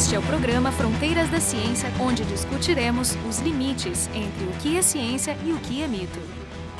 Este é o programa Fronteiras da Ciência, onde discutiremos os limites entre o que é ciência e o que é mito.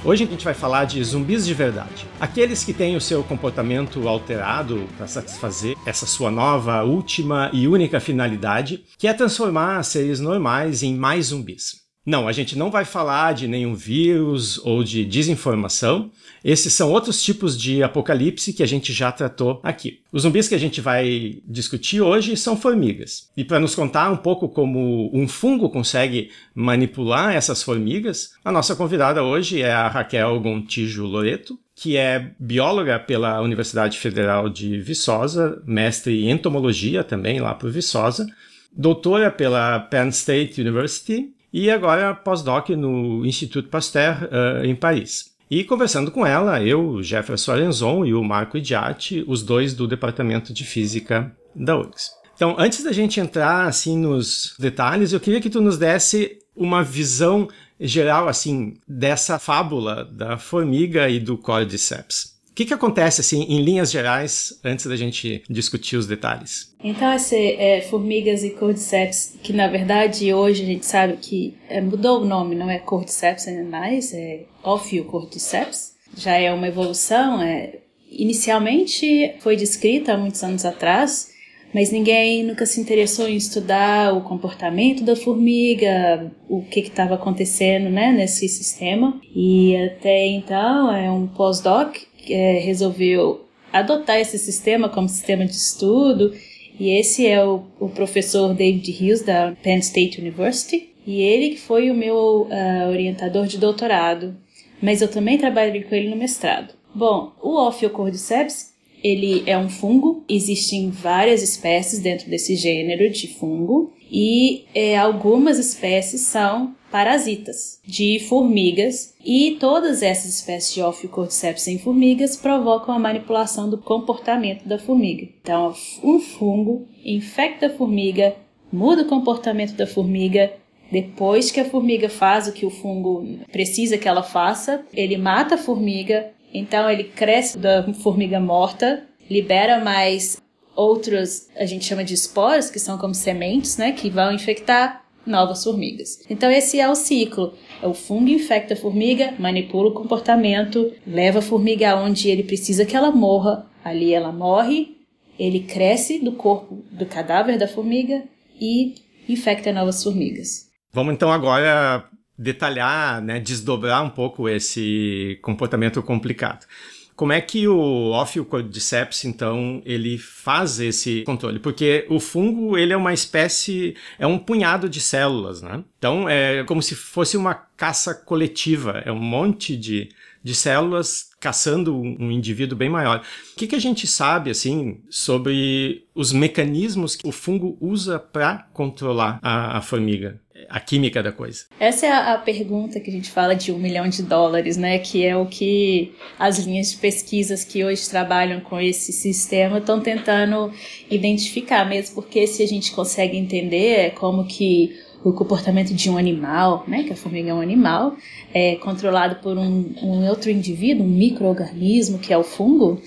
Hoje a gente vai falar de zumbis de verdade. Aqueles que têm o seu comportamento alterado para satisfazer essa sua nova, última e única finalidade, que é transformar seres normais em mais zumbis. Não, a gente não vai falar de nenhum vírus ou de desinformação. Esses são outros tipos de apocalipse que a gente já tratou aqui. Os zumbis que a gente vai discutir hoje são formigas. E para nos contar um pouco como um fungo consegue manipular essas formigas, a nossa convidada hoje é a Raquel Gontijo Loreto, que é bióloga pela Universidade Federal de Viçosa, mestre em entomologia também lá por Viçosa, doutora pela Penn State University e agora pós-doc no Instituto Pasteur uh, em Paris. E conversando com ela, eu, Jefferson Arenzon e o Marco Idiati, os dois do Departamento de Física da URGS. Então, antes da gente entrar assim nos detalhes, eu queria que tu nos desse uma visão geral assim dessa fábula da formiga e do Cordyceps. Que, que acontece, assim, em linhas gerais, antes da gente discutir os detalhes? Então, esse é, formigas e cordyceps, que na verdade hoje a gente sabe que é, mudou o nome, não é cordyceps mais, é Ophiocordyceps. Já é uma evolução, é, inicialmente foi descrita há muitos anos atrás, mas ninguém nunca se interessou em estudar o comportamento da formiga, o que estava acontecendo né, nesse sistema. E até então é um pós-doc é, resolveu adotar esse sistema como sistema de estudo, e esse é o, o professor David Hughes da Penn State University, e ele que foi o meu uh, orientador de doutorado, mas eu também trabalhei com ele no mestrado. Bom, o Ophiocordyceps, ele é um fungo, existem várias espécies dentro desse gênero de fungo, e é, algumas espécies são parasitas de formigas. E todas essas espécies de Ophiocordyceps em formigas provocam a manipulação do comportamento da formiga. Então, um fungo infecta a formiga, muda o comportamento da formiga, depois que a formiga faz o que o fungo precisa que ela faça, ele mata a formiga, então ele cresce da formiga morta, libera mais outros, a gente chama de esporos, que são como sementes, né, que vão infectar novas formigas. Então esse é o ciclo. O fungo infecta a formiga, manipula o comportamento, leva a formiga aonde ele precisa que ela morra. Ali ela morre, ele cresce do corpo do cadáver da formiga e infecta novas formigas. Vamos então agora detalhar, né, desdobrar um pouco esse comportamento complicado. Como é que o Ophiocordyceps, então, ele faz esse controle? Porque o fungo, ele é uma espécie, é um punhado de células, né? Então, é como se fosse uma caça coletiva, é um monte de, de células caçando um, indivíduo bem maior. O que, que a gente sabe, assim, sobre os mecanismos que o fungo usa para controlar a, a formiga? A química da coisa? Essa é a, pergunta que a gente fala de um milhão de dólares, né? Que é o que as linhas de pesquisas que hoje trabalham com esse sistema estão tentando identificar, mesmo porque se a gente consegue entender é como que o comportamento de um animal, né, que a formiga é um animal, é controlado por um, um outro indivíduo, um microorganismo que é o fungo,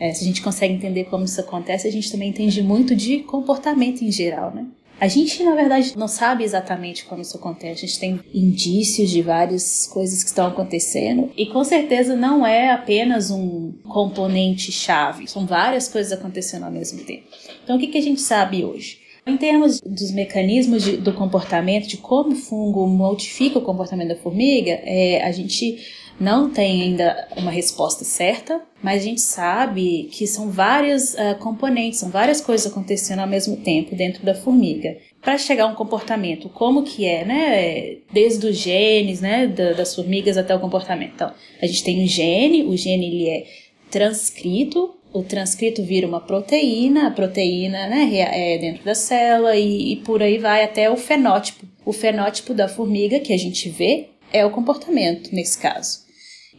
é, se a gente consegue entender como isso acontece, a gente também entende muito de comportamento em geral, né? A gente, na verdade, não sabe exatamente como isso acontece. A gente tem indícios de várias coisas que estão acontecendo. E com certeza não é apenas um componente chave. São várias coisas acontecendo ao mesmo tempo. Então, o que, que a gente sabe hoje? Em termos dos mecanismos de, do comportamento, de como o fungo modifica o comportamento da formiga, é, a gente não tem ainda uma resposta certa, mas a gente sabe que são várias uh, componentes, são várias coisas acontecendo ao mesmo tempo dentro da formiga. Para chegar a um comportamento, como que é, né? Desde os genes, né, das formigas até o comportamento. Então, a gente tem um gene, o gene ele é transcrito, o transcrito vira uma proteína, a proteína né, é dentro da célula e, e por aí vai até o fenótipo. O fenótipo da formiga que a gente vê é o comportamento nesse caso.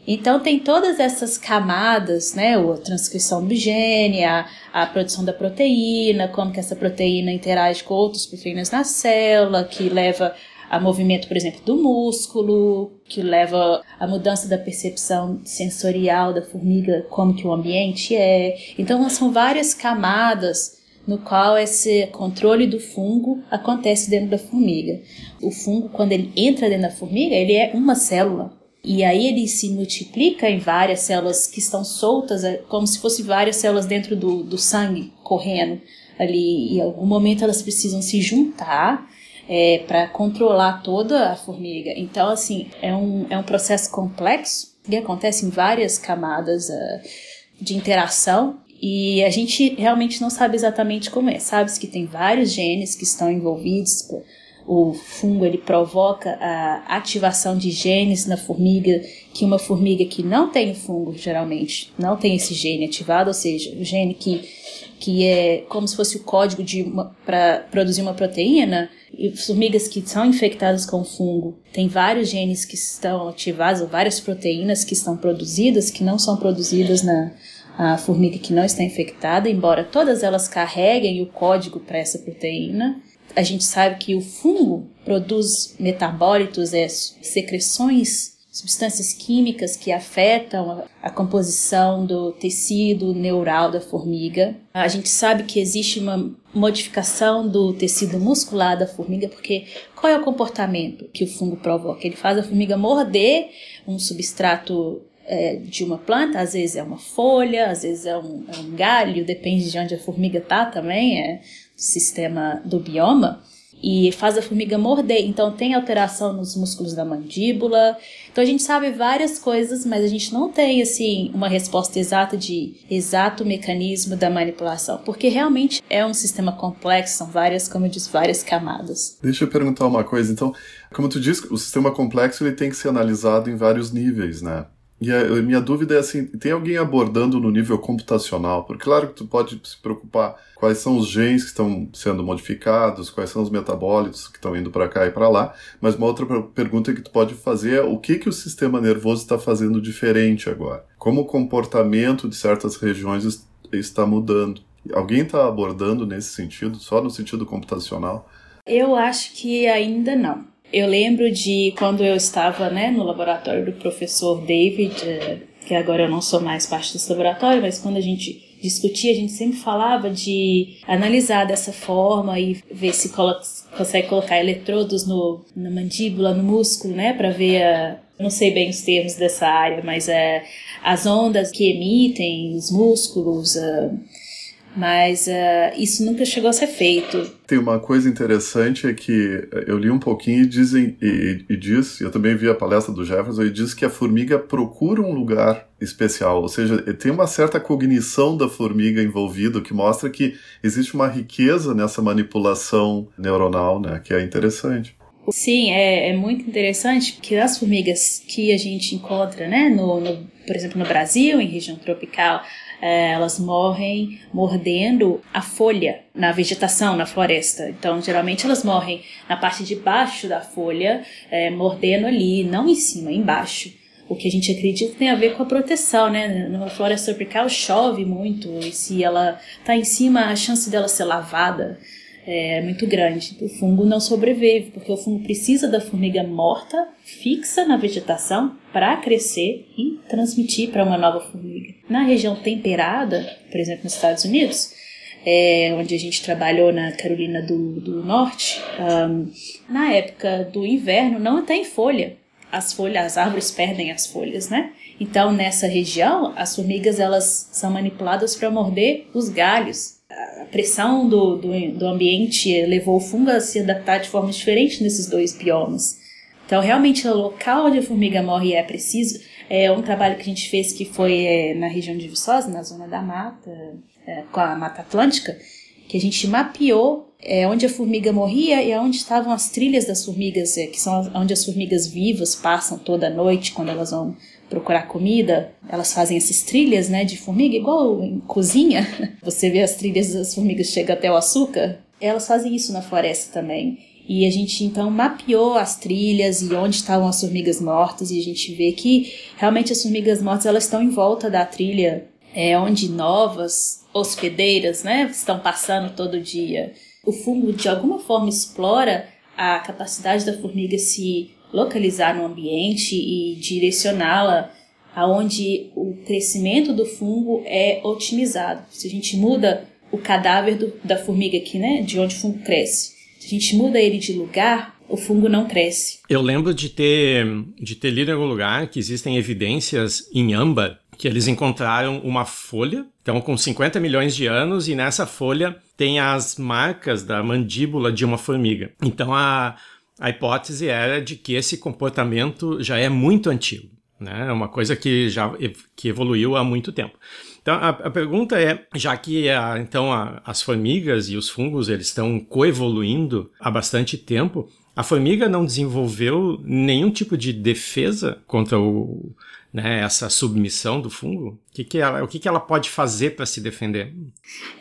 Então tem todas essas camadas, né? A transcrição do gene, a, a produção da proteína, como que essa proteína interage com outras proteínas na célula, que leva a movimento, por exemplo, do músculo, que leva a mudança da percepção sensorial da formiga, como que o ambiente é. Então são várias camadas no qual esse controle do fungo acontece dentro da formiga. O fungo, quando ele entra dentro da formiga, ele é uma célula. E aí ele se multiplica em várias células que estão soltas, é como se fossem várias células dentro do, do sangue correndo ali. E em algum momento elas precisam se juntar é, para controlar toda a formiga. Então, assim, é um, é um processo complexo que acontece em várias camadas uh, de interação e a gente realmente não sabe exatamente como é. Sabe que tem vários genes que estão envolvidos. O fungo ele provoca a ativação de genes na formiga, que uma formiga que não tem fungo geralmente não tem esse gene ativado, ou seja, o gene que, que é como se fosse o código para produzir uma proteína. E formigas que são infectadas com fungo têm vários genes que estão ativados, ou várias proteínas que estão produzidas que não são produzidas na, a formiga que não está infectada, embora todas elas carreguem o código para essa proteína. A gente sabe que o fungo produz metabólitos, é, secreções, substâncias químicas que afetam a, a composição do tecido neural da formiga. A gente sabe que existe uma modificação do tecido muscular da formiga, porque qual é o comportamento que o fungo provoca? Ele faz a formiga morder um substrato é, de uma planta, às vezes é uma folha, às vezes é um, é um galho, depende de onde a formiga está também, é sistema do bioma, e faz a formiga morder. Então tem alteração nos músculos da mandíbula. Então a gente sabe várias coisas, mas a gente não tem assim uma resposta exata de exato mecanismo da manipulação, porque realmente é um sistema complexo, são várias, como eu disse, várias camadas. Deixa eu perguntar uma coisa, então, como tu disse, o sistema complexo ele tem que ser analisado em vários níveis, né? E a minha dúvida é assim, tem alguém abordando no nível computacional? Porque claro que tu pode se preocupar quais são os genes que estão sendo modificados, quais são os metabólitos que estão indo para cá e para lá, mas uma outra pergunta que tu pode fazer é o que que o sistema nervoso está fazendo diferente agora? Como o comportamento de certas regiões está mudando? Alguém está abordando nesse sentido, só no sentido computacional? Eu acho que ainda não. Eu lembro de quando eu estava né, no laboratório do professor David, eh, que agora eu não sou mais parte desse laboratório, mas quando a gente discutia, a gente sempre falava de analisar dessa forma e ver se consegue colocar eletrodos no, na mandíbula, no músculo, né, para ver a, não sei bem os termos dessa área, mas é as ondas que emitem os músculos, uh, mas uh, isso nunca chegou a ser feito. Tem uma coisa interessante é que eu li um pouquinho e dizem e, e, diz, eu também vi a palestra do Jefferson e diz que a formiga procura um lugar especial, ou seja, tem uma certa cognição da formiga envolvida que mostra que existe uma riqueza nessa manipulação neuronal, né, que é interessante. Sim, é, é muito interessante que as formigas que a gente encontra, né, no, no, por exemplo, no Brasil, em região tropical, é, elas morrem mordendo a folha na vegetação, na floresta. Então, geralmente elas morrem na parte de baixo da folha, é, mordendo ali, não em cima, embaixo. O que a gente acredita tem a ver com a proteção, né? Numa floresta tropical chove muito e se ela está em cima, a chance dela ser lavada é muito grande. O fungo não sobrevive, porque o fungo precisa da formiga morta, fixa na vegetação, para crescer e transmitir para uma nova formiga. Na região temperada, por exemplo, nos Estados Unidos, é, onde a gente trabalhou na Carolina do, do Norte, um, na época do inverno não tem folha. As folhas, as árvores perdem as folhas, né? Então, nessa região, as formigas elas são manipuladas para morder os galhos a pressão do, do, do, ambiente levou o fungo a se adaptar de forma diferente nesses dois biomas. Então, realmente, o local onde a formiga morre é preciso. É um trabalho que a gente fez que foi é, na região de Viçosa, na zona da mata, é, com a Mata Atlântica, que a gente mapeou é, onde a formiga morria e onde estavam as trilhas das formigas, é, que são onde as formigas vivas passam toda noite quando elas vão procurar comida, elas fazem essas trilhas, né, de formiga, igual em cozinha. Você vê as trilhas das formigas chegam até o açúcar. Elas fazem isso na floresta também. E a gente então mapeou as trilhas e onde estavam as formigas mortas e a gente vê que realmente as formigas mortas elas estão em volta da trilha, é onde novas hospedeiras, né, estão passando todo dia. O fungo de alguma forma explora a capacidade da formiga se localizar no ambiente e direcioná-la aonde o crescimento do fungo é otimizado. Se a gente muda o cadáver do, da formiga aqui, né? De onde o fungo cresce. Se a gente muda ele de lugar, o fungo não cresce. Eu lembro de ter, de ter lido em algum lugar que existem evidências em âmbar que eles encontraram uma folha, então com 50 milhões de anos, e nessa folha tem as marcas da mandíbula de uma formiga. Então a, a hipótese era de que esse comportamento já é muito antigo, né? É uma coisa que já que evoluiu há muito tempo. Então a, a pergunta é, já que a, então a, as formigas e os fungos eles estão coevoluindo há bastante tempo, a formiga não desenvolveu nenhum tipo de defesa contra o, né, essa submissão do fungo? O que, que, ela, o que, que ela pode fazer para se defender?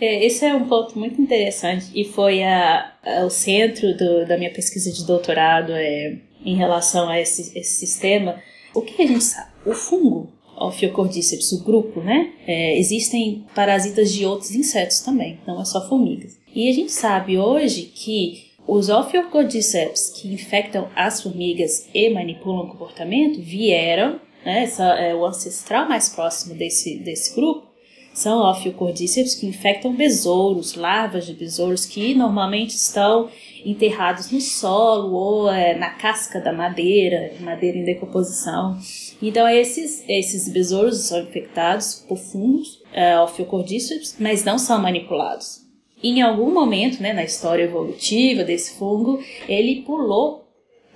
É, esse é um ponto muito interessante e foi a, a, o centro do, da minha pesquisa de doutorado é, em relação a esse, esse sistema. O que a gente sabe? O fungo, Ophiocordyceps, o grupo, né? É, existem parasitas de outros insetos também, não é só formigas. E a gente sabe hoje que os Ophiocordyceps que infectam as formigas e manipulam o comportamento vieram né, essa, é, o ancestral mais próximo desse, desse grupo, são Ophiocordyceps que infectam besouros, larvas de besouros que normalmente estão enterrados no solo ou é, na casca da madeira, madeira em decomposição. Então esses, esses besouros são infectados por fungos é, Ophiocordyceps, mas não são manipulados. Em algum momento, né, na história evolutiva desse fungo, ele pulou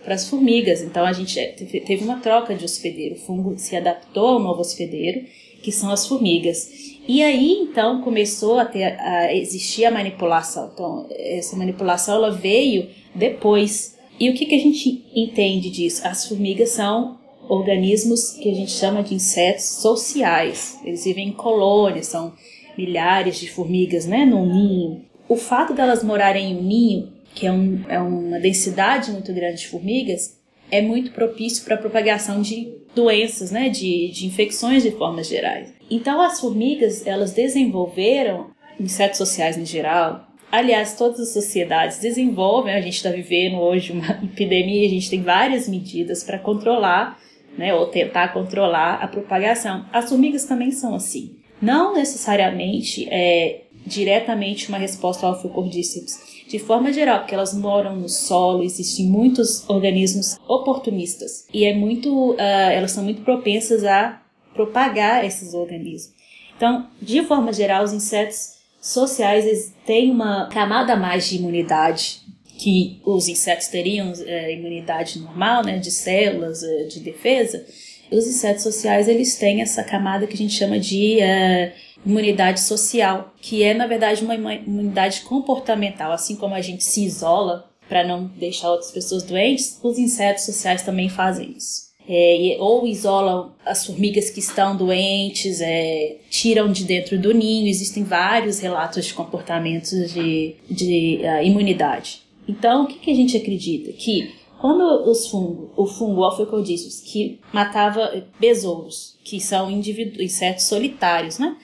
para as formigas. Então a gente é, teve uma troca de hospedeiro. O fungo se adaptou ao novo hospedeiro, que são as formigas. E aí então começou a, ter, a existir a manipulação. Então essa manipulação ela veio depois. E o que, que a gente entende disso? As formigas são organismos que a gente chama de insetos sociais. Eles vivem em colônias, são milhares de formigas né, num ninho. O fato delas morarem em um ninho que é, um, é uma densidade muito grande de formigas, é muito propício para a propagação de doenças, né, de, de infecções de formas gerais. Então as formigas, elas desenvolveram, insetos sociais em geral, aliás, todas as sociedades desenvolvem, a gente está vivendo hoje uma epidemia, a gente tem várias medidas para controlar, né, ou tentar controlar a propagação. As formigas também são assim. Não necessariamente é diretamente uma resposta ao Fucordíceps, de forma geral, porque elas moram no solo, existem muitos organismos oportunistas e é muito, uh, elas são muito propensas a propagar esses organismos. Então, de forma geral, os insetos sociais têm uma camada mais de imunidade que os insetos teriam é, imunidade normal, né, de células é, de defesa. Os insetos sociais eles têm essa camada que a gente chama de é, imunidade social, que é na verdade uma imunidade comportamental, assim como a gente se isola para não deixar outras pessoas doentes, os insetos sociais também fazem isso. É, ou isolam as formigas que estão doentes, é, tiram de dentro do ninho. Existem vários relatos de comportamentos de, de uh, imunidade. Então, o que, que, a gente acredita? Que quando os fungo, o fungo Ophiocordissus, que matava besouros, que são insetos solitários, né?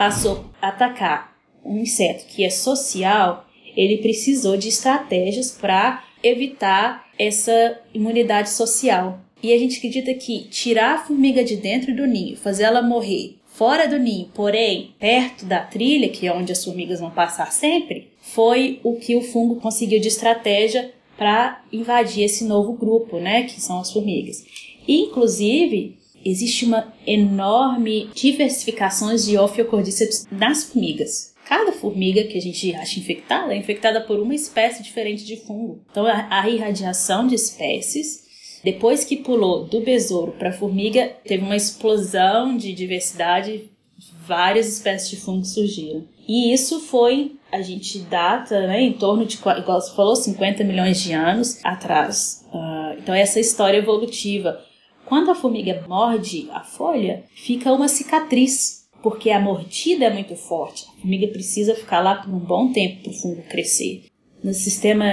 passou a atacar um inseto que é social, ele precisou de estratégias para evitar essa imunidade social. E a gente acredita que tirar a formiga de dentro do ninho, fazer ela morrer fora do ninho, porém perto da trilha, que é onde as formigas vão passar sempre, foi o que o fungo conseguiu de estratégia para invadir esse novo grupo, né, que são as formigas. Inclusive, existe uma enorme diversificação de Ophiocordyceps nas formigas. Cada formiga que a gente acha infectada é infectada por uma espécie diferente de fungo. Então, a irradiação de espécies, depois que pulou do besouro para a formiga, teve uma explosão de diversidade, várias espécies de fungo surgiram. E isso foi, a gente data né, em torno de, igual você falou, 50 milhões de anos atrás. Uh, então, essa história evolutiva quando a formiga morde a folha, fica uma cicatriz, porque a mordida é muito forte. A formiga precisa ficar lá por um bom tempo para o fungo crescer. No sistema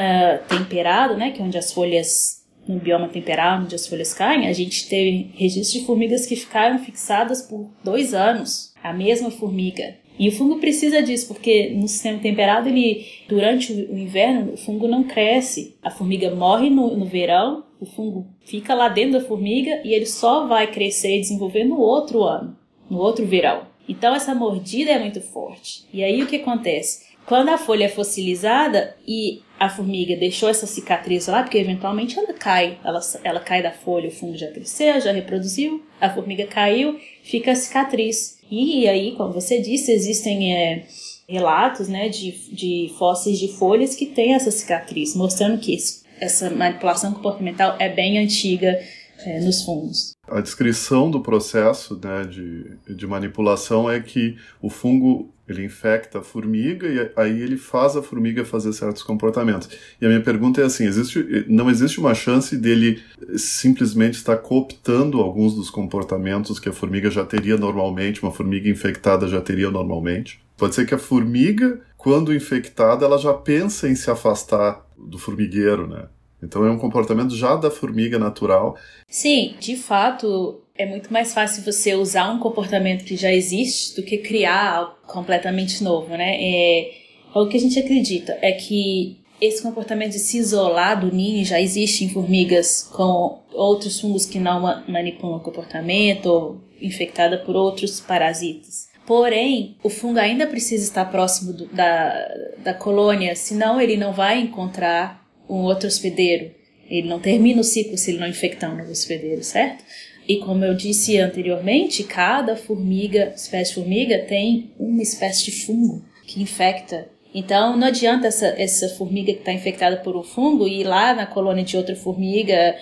temperado, né, que é onde as folhas no bioma temperado, onde as folhas caem, a gente teve registro de formigas que ficaram fixadas por dois anos, a mesma formiga. E o fungo precisa disso, porque no sistema temperado, ele durante o inverno, o fungo não cresce. A formiga morre no, no verão o fungo fica lá dentro da formiga e ele só vai crescer e desenvolver no outro ano, no outro verão. Então essa mordida é muito forte. E aí o que acontece? Quando a folha é fossilizada e a formiga deixou essa cicatriz lá, porque eventualmente ela cai, ela, ela cai da folha, o fungo já cresceu, já reproduziu, a formiga caiu, fica a cicatriz. E aí, como você disse, existem é, relatos né, de, de fósseis de folhas que têm essa cicatriz, mostrando que essa manipulação comportamental é bem antiga é, nos fungos. A descrição do processo né, de, de manipulação é que o fungo ele infecta a formiga e aí ele faz a formiga fazer certos comportamentos. E a minha pergunta é assim: existe, não existe uma chance dele simplesmente estar cooptando alguns dos comportamentos que a formiga já teria normalmente, uma formiga infectada já teria normalmente? Pode ser que a formiga, quando infectada, ela já pensa em se afastar do formigueiro, né? Então é um comportamento já da formiga natural. Sim, de fato, é muito mais fácil você usar um comportamento que já existe do que criar algo completamente novo, né? É, o que a gente acredita é que esse comportamento de se isolar do ninho já existe em formigas com outros fungos que não manipulam o comportamento ou infectada por outros parasitas. Porém, o fungo ainda precisa estar próximo do, da, da colônia, senão ele não vai encontrar um outro hospedeiro. Ele não termina o ciclo se ele não infectar um novo hospedeiro, certo? E como eu disse anteriormente, cada formiga, espécie de formiga, tem uma espécie de fungo que infecta. Então não adianta essa, essa formiga que está infectada por um fungo ir lá na colônia de outra formiga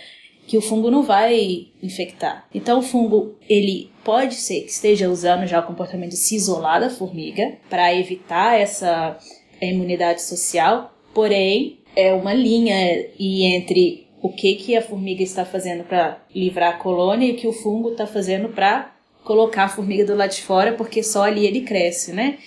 que o fungo não vai infectar. Então o fungo ele pode ser que esteja usando já o comportamento de se isolar da formiga para evitar essa imunidade social, porém é uma linha e entre o que, que a formiga está fazendo para livrar a colônia e o que o fungo está fazendo para colocar a formiga do lado de fora, porque só ali ele cresce, né?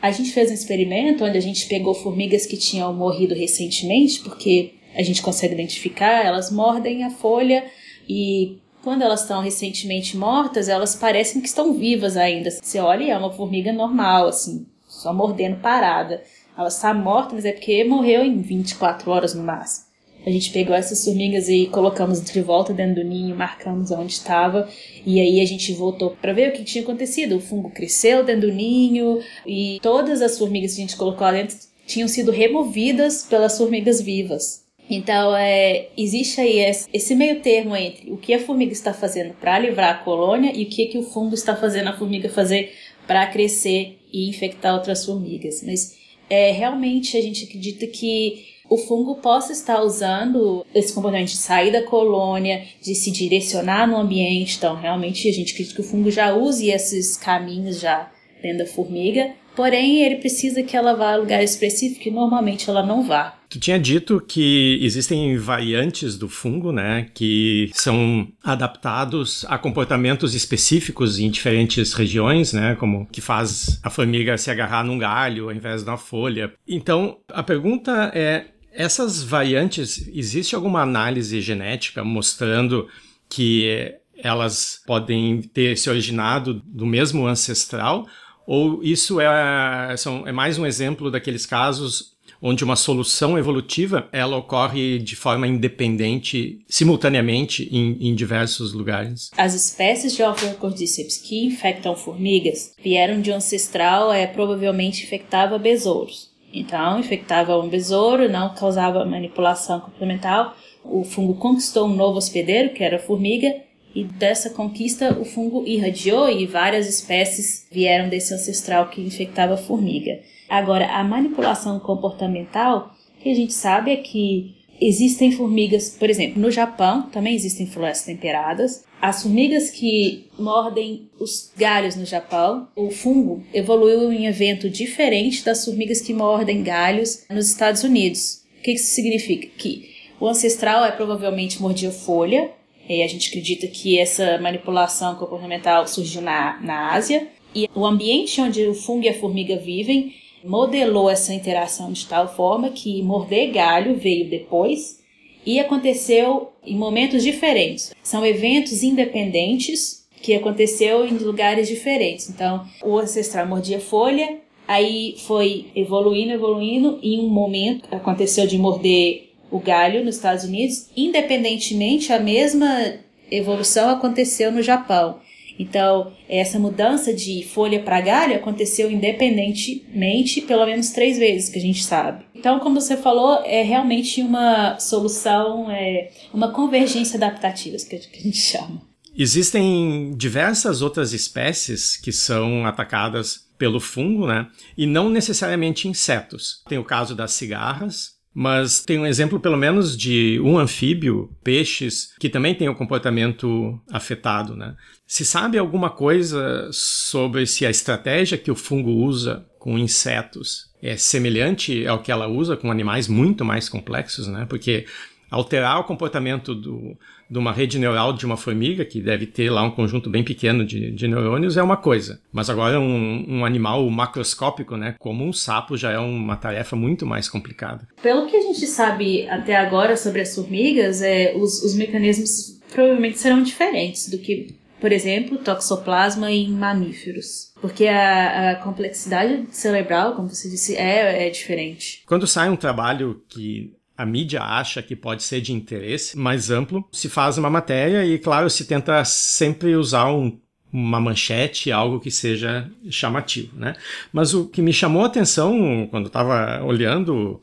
A gente fez um experimento onde a gente pegou formigas que tinham morrido recentemente, porque a gente consegue identificar, elas mordem a folha e quando elas estão recentemente mortas, elas parecem que estão vivas ainda. Você olha e é uma formiga normal, assim, só mordendo parada. Ela está morta, mas é porque morreu em 24 horas no máximo. A gente pegou essas formigas e colocamos de volta dentro do ninho, marcamos onde estava, e aí a gente voltou para ver o que tinha acontecido. O fungo cresceu dentro do ninho e todas as formigas que a gente colocou lá dentro tinham sido removidas pelas formigas vivas. Então, é, existe aí esse meio termo entre o que a formiga está fazendo para livrar a colônia e o que, que o fungo está fazendo a formiga fazer para crescer e infectar outras formigas. Mas é, realmente a gente acredita que o fungo possa estar usando esse comportamento de sair da colônia, de se direcionar no ambiente. Então, realmente, a gente acredita que o fungo já use esses caminhos já dentro da formiga Porém, ele precisa que ela vá a lugar específico e normalmente ela não vá. Tu tinha dito que existem variantes do fungo, né, que são adaptados a comportamentos específicos em diferentes regiões, né, como que faz a formiga se agarrar num galho ao invés de uma folha. Então, a pergunta é, essas variantes, existe alguma análise genética mostrando que elas podem ter se originado do mesmo ancestral ou isso é, são, é mais um exemplo daqueles casos onde uma solução evolutiva ela ocorre de forma independente, simultaneamente em, em diversos lugares. As espécies de Ophiocordíceps que infectam formigas vieram de um ancestral é provavelmente infectava besouros. Então, infectava um besouro, não causava manipulação complementar. O fungo conquistou um novo hospedeiro, que era a formiga, e dessa conquista o fungo irradiou e várias espécies vieram desse ancestral que infectava a formiga. Agora, a manipulação comportamental, que a gente sabe é que existem formigas, por exemplo, no Japão também existem florestas temperadas. As formigas que mordem os galhos no Japão, o fungo evoluiu em um evento diferente das formigas que mordem galhos nos Estados Unidos. O que isso significa? Que o ancestral é provavelmente mordia folha, e a gente acredita que essa manipulação comportamental surgiu na, na Ásia. E o ambiente onde o fungo e a formiga vivem modelou essa interação de tal forma que morder galho veio depois e aconteceu em momentos diferentes. São eventos independentes que aconteceu em lugares diferentes. Então, o ancestral mordia folha, aí foi evoluindo, evoluindo, e em um momento aconteceu de morder o galho nos Estados Unidos, independentemente, a mesma evolução aconteceu no Japão. Então, essa mudança de folha para galho aconteceu independentemente pelo menos três vezes, que a gente sabe. Então, como você falou, é realmente uma solução, é uma convergência adaptativa, que a gente chama. Existem diversas outras espécies que são atacadas pelo fungo, né? E não necessariamente insetos. Tem o caso das cigarras, mas tem um exemplo, pelo menos, de um anfíbio, peixes, que também tem o comportamento afetado, né? Se sabe alguma coisa sobre se a estratégia que o fungo usa com insetos é semelhante ao que ela usa com animais muito mais complexos, né? Porque alterar o comportamento do, de uma rede neural de uma formiga, que deve ter lá um conjunto bem pequeno de, de neurônios, é uma coisa. Mas agora um, um, animal macroscópico, né, como um sapo, já é uma tarefa muito mais complicada. Pelo que a gente sabe até agora sobre as formigas, é, os, os mecanismos provavelmente serão diferentes do que, por exemplo, toxoplasma em mamíferos. Porque a, a, complexidade cerebral, como você disse, é, é diferente. Quando sai um trabalho que a mídia acha que pode ser de interesse mais amplo, se faz uma matéria e, claro, se tenta sempre usar um, uma manchete, algo que seja chamativo, né? Mas o que me chamou a atenção quando estava olhando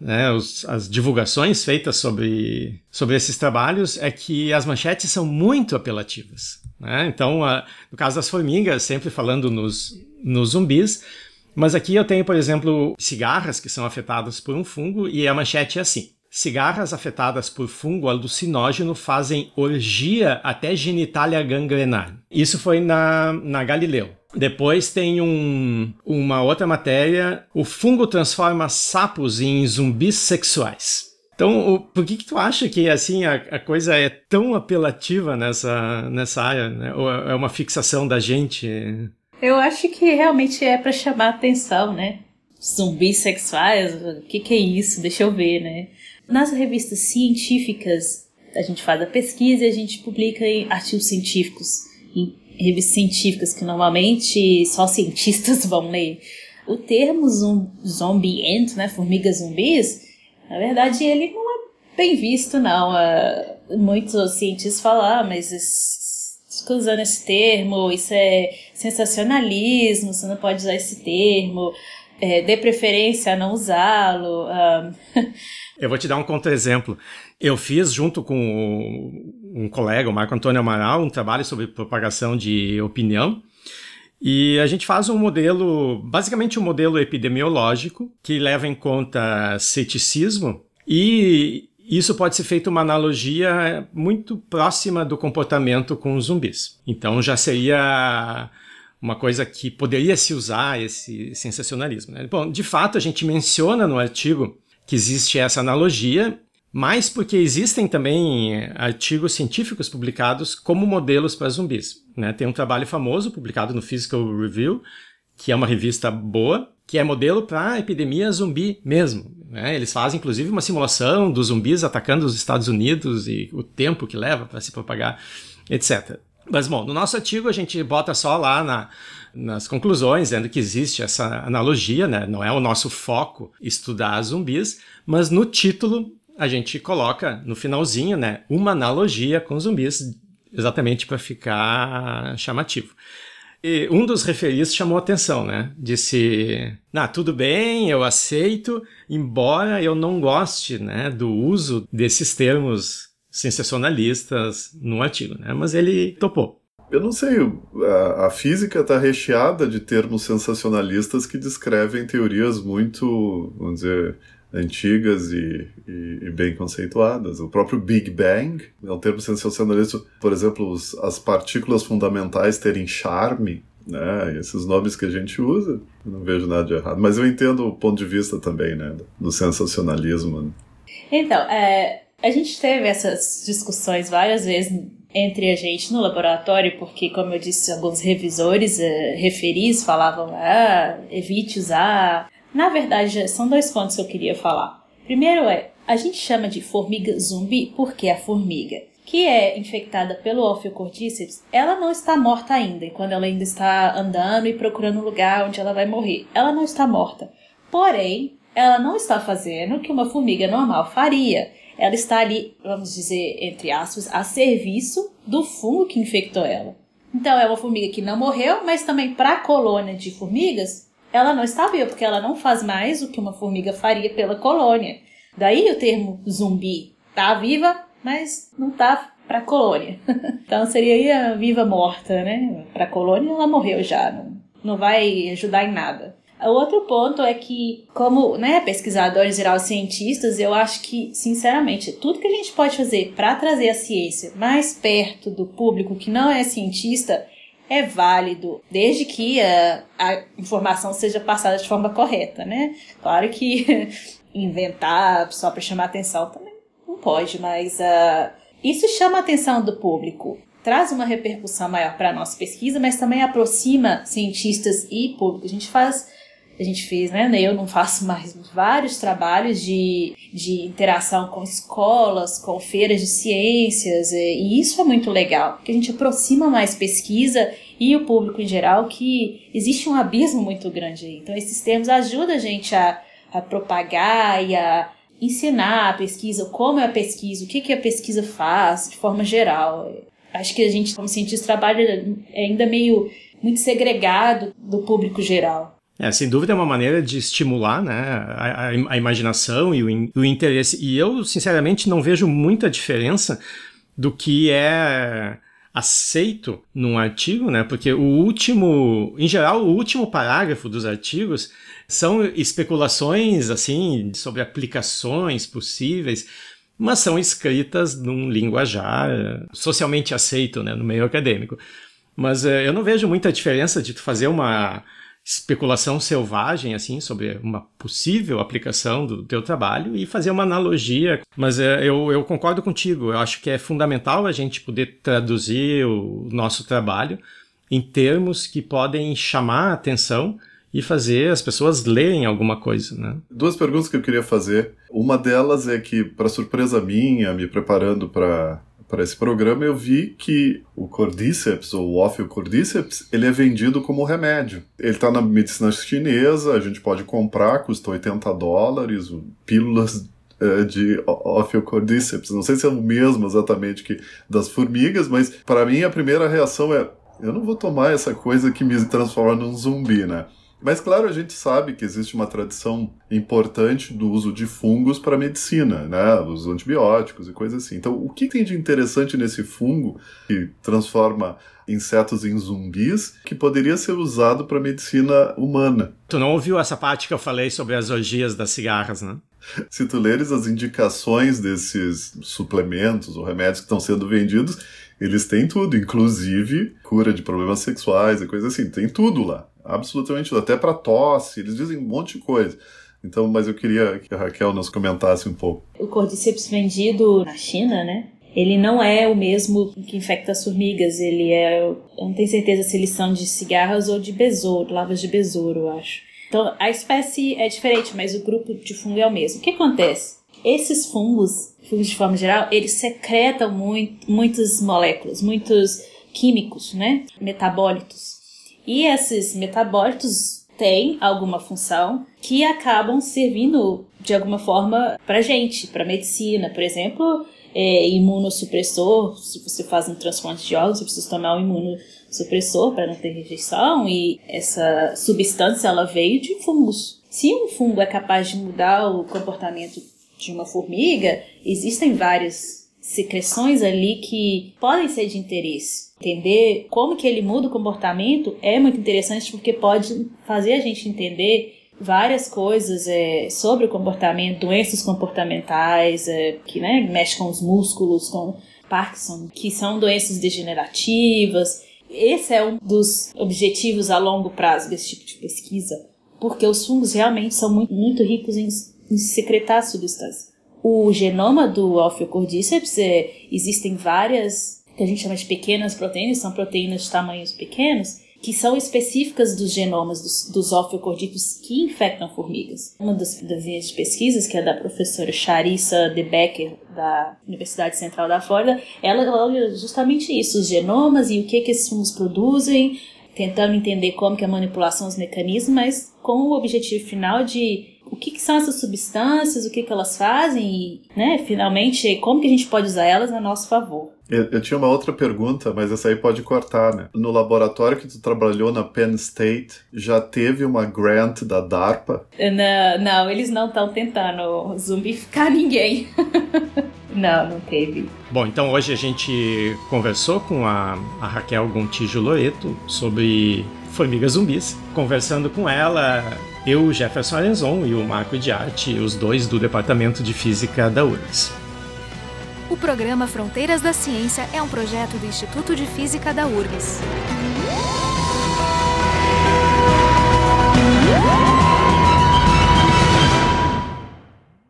né, os, as divulgações feitas sobre, sobre esses trabalhos é que as manchetes são muito apelativas. Né? Então, a, no caso das formigas, sempre falando nos, nos zumbis, mas aqui eu tenho, por exemplo, cigarras que são afetadas por um fungo e a manchete é assim. Cigarras afetadas por fungo alucinógeno fazem orgia até genitália gangrenar. Isso foi na, na Galileu. Depois tem um, uma outra matéria: o fungo transforma sapos em zumbis sexuais. Então, o, por que, que tu acha que assim a, a, coisa é tão apelativa nessa, nessa área? Né? Ou é uma fixação da gente? Eu acho que realmente é para chamar atenção, né? Zumbis sexuais, o que, que é isso? Deixa eu ver, né? Nas revistas científicas, a gente faz a pesquisa e a gente publica em artigos científicos, em revistas científicas que normalmente só cientistas vão ler. O termo zombiento, né, formigas zumbis, na verdade ele não é bem visto não. Uh, muitos cientistas falam, ah, mas usando esse termo, isso é sensacionalismo, você não pode usar esse termo, é, dê preferência a não usá-lo. Um... Eu vou te dar um contra-exemplo. Eu fiz, junto com um colega, o Marco Antônio Amaral, um trabalho sobre propagação de opinião. E a gente faz um modelo, basicamente um modelo epidemiológico, que leva em conta ceticismo e isso pode ser feito uma analogia muito próxima do comportamento com zumbis. Então já seria uma coisa que poderia se usar esse sensacionalismo. Né? Bom, de fato a gente menciona no artigo que existe essa analogia, mas porque existem também artigos científicos publicados como modelos para zumbis. Né? Tem um trabalho famoso publicado no Physical Review, que é uma revista boa, que é modelo para epidemia zumbi mesmo. Né? Eles fazem inclusive uma simulação dos zumbis atacando os Estados Unidos e o tempo que leva para se propagar, etc. Mas, bom, no nosso artigo a gente bota só lá na, nas conclusões, dizendo que existe essa analogia, né? não é o nosso foco estudar zumbis, mas no título a gente coloca no finalzinho né, uma analogia com zumbis, exatamente para ficar chamativo. E um dos referidos chamou atenção, né? Disse: "Ah, tudo bem, eu aceito, embora eu não goste, né, do uso desses termos sensacionalistas no artigo, né? Mas ele topou. Eu não sei, a, a física está recheada de termos sensacionalistas que descrevem teorias muito, vamos dizer, antigas e, e, e, bem conceituadas. O próprio Big Bang é um termo sensacionalista, por exemplo, os, as partículas fundamentais terem charme, né? Esses nomes que a gente usa, não vejo nada de errado. Mas eu entendo o ponto de vista também, né, do sensacionalismo. Né? Então, é, a gente teve essas discussões várias vezes entre a gente no laboratório, porque, como eu disse, alguns revisores, é, referis, falavam, ah, evite usar na verdade, são dois pontos que eu queria falar. Primeiro é, a gente chama de formiga zumbi porque a formiga que é infectada pelo Ophiocordyceps, ela não está morta ainda, quando ela ainda está andando e procurando um lugar onde ela vai morrer. Ela não está morta. Porém, ela não está fazendo o que uma formiga normal faria. Ela está ali, vamos dizer, entre aspas, a serviço do fungo que infectou ela. Então é uma formiga que não morreu, mas também para a colônia de formigas, ela não está viva, porque ela não faz mais o que uma formiga faria pela colônia. Daí o termo zumbi. Tá viva, mas não tá para a colônia. então seria a viva morta, né? Para a colônia ela morreu já, não, não vai ajudar em nada. O outro ponto é que, como né, pesquisadores geral cientistas, eu acho que, sinceramente, tudo que a gente pode fazer para trazer a ciência mais perto do público que não é cientista é válido, desde que a, a informação seja passada de forma correta, né? Claro que inventar só para chamar atenção também não pode, mas uh, isso chama a atenção do público traz uma repercussão maior para a nossa pesquisa, mas também aproxima cientistas e público. A gente faz a gente fez, né? Eu não faço mais vários trabalhos de, de interação com escolas, com feiras de ciências, e isso é muito legal, porque a gente aproxima mais pesquisa e o público em geral que existe um abismo muito grande aí. Então, esses termos ajudam a gente a, a propagar e a ensinar a pesquisa, como é a pesquisa, o que, que a pesquisa faz de forma geral. Acho que a gente, como cientista, trabalha ainda meio muito segregado do público geral. É, sem dúvida é uma maneira de estimular né, a, a, imaginação e o, o, interesse. E eu, sinceramente, não vejo muita diferença do que é aceito num artigo, né? Porque o último, em geral, o último parágrafo dos artigos são especulações assim sobre aplicações possíveis, mas são escritas num linguajar socialmente aceito, né, no meio acadêmico. Mas uh, eu não vejo muita diferença de tu fazer uma especulação selvagem assim sobre uma possível aplicação do teu trabalho e fazer uma analogia. Mas é, eu, eu concordo contigo. Eu acho que é fundamental a gente poder traduzir o nosso trabalho em termos que podem chamar a atenção e fazer as pessoas lerem alguma coisa, né? Duas perguntas que eu queria fazer. Uma delas é que, para surpresa minha, me preparando para para esse programa, eu vi que o Cordyceps, ou o Ophiocordyceps, ele é vendido como remédio. Ele está na medicina chinesa, a gente pode comprar, custa 80 dólares, pílulas é, de Ophiocordyceps. Não sei se é o mesmo exatamente que das formigas, mas para mim a primeira reação é eu não vou tomar essa coisa que me transforma num zumbi, né? Mas, claro, a gente sabe que existe uma tradição importante do uso de fungos para medicina, né? Os antibióticos e coisas assim. Então, o que tem de interessante nesse fungo que transforma insetos em zumbis que poderia ser usado para medicina humana? Tu não ouviu essa parte que eu falei sobre as orgias das cigarras, né? Se tu leres as indicações desses suplementos ou remédios que estão sendo vendidos, eles têm tudo, inclusive cura de problemas sexuais e coisas assim, tem tudo lá absolutamente tudo, até para tosse, eles dizem um monte de coisa. Então, mas eu queria que a Raquel nos comentasse um pouco. O cordyceps vendido na China, né? Ele não é o mesmo que infecta as formigas. Ele é. Eu não tenho certeza se eles são de cigarras ou de besouro, lavas de besouro, eu acho. Então, a espécie é diferente, mas o grupo de fungo é o mesmo. O que acontece? Esses fungos, fungos de forma geral, eles secretam muito, muitas moléculas, muitos químicos, né? Metabólitos. E esses metabólitos têm alguma função que acabam servindo de alguma forma para gente, para medicina, por exemplo, é, imunossupressor. Se você faz um transplante de órgãos, você precisa tomar um imunossupressor para não ter rejeição. E essa substância ela veio de fungos. Se um fungo é capaz de mudar o comportamento de uma formiga, existem várias secreções ali que podem ser de interesse. Entender como que ele muda o comportamento é muito interessante porque pode fazer a gente entender várias coisas é, sobre o comportamento, doenças comportamentais, é, que né, mexe com os músculos, com Parkinson, que são doenças degenerativas. Esse é um dos objetivos a longo prazo desse tipo de pesquisa, porque os fungos realmente são muito, muito ricos em, secretar substâncias. O genoma do Ophiocordyceps, é, existem várias que a gente chama de pequenas proteínas, são proteínas de tamanhos pequenos, que são específicas dos genomas dos, dos que infectam formigas. Uma das, das linhas de pesquisas, que é da professora Charissa De Becker, da Universidade Central da Flórida, ela olha justamente isso, os genomas e o que, que esses fungos produzem, tentando entender como que é a manipulação dos mecanismos, mas com o objetivo final de o que, que são essas substâncias, o que, que elas fazem e, né, finalmente, como que a gente pode usar elas a nosso favor. Eu, eu, tinha uma outra pergunta, mas essa aí pode cortar, né? No laboratório que tu trabalhou na Penn State, já teve uma grant da DARPA? Não, não eles não estão tentando zumbificar ninguém. não, não teve. Bom, então hoje a gente conversou com a, a Raquel Gontijo Loreto sobre formigas zumbis. Conversando com ela, eu, Jefferson Arenzon e o Marco de Arte, os dois do Departamento de Física da URGS. O programa Fronteiras da Ciência é um projeto do Instituto de Física da URGS.